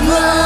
Run.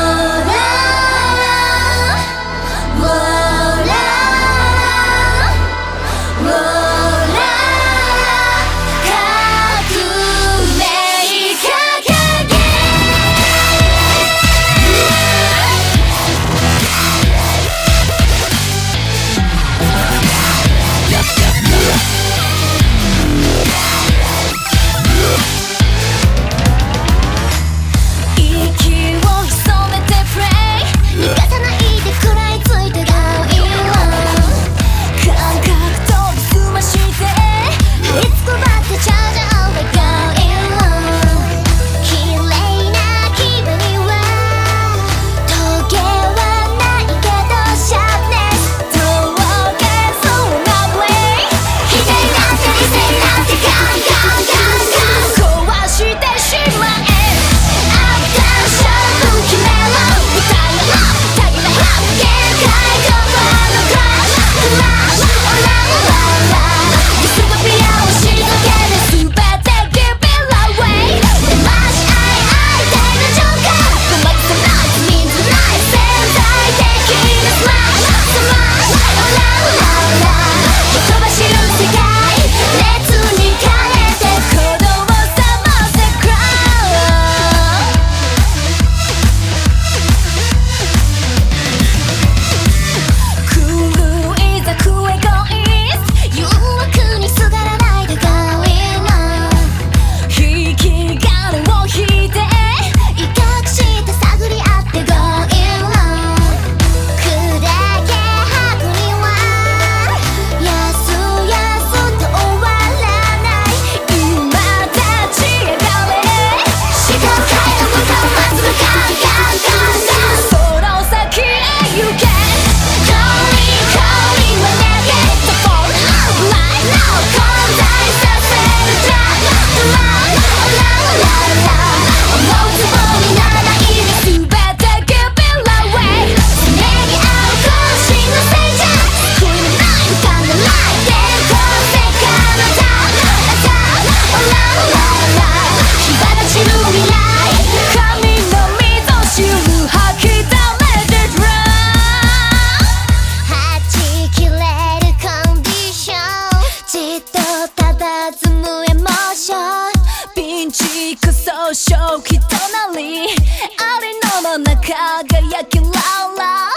少々人なりありのまま輝きララ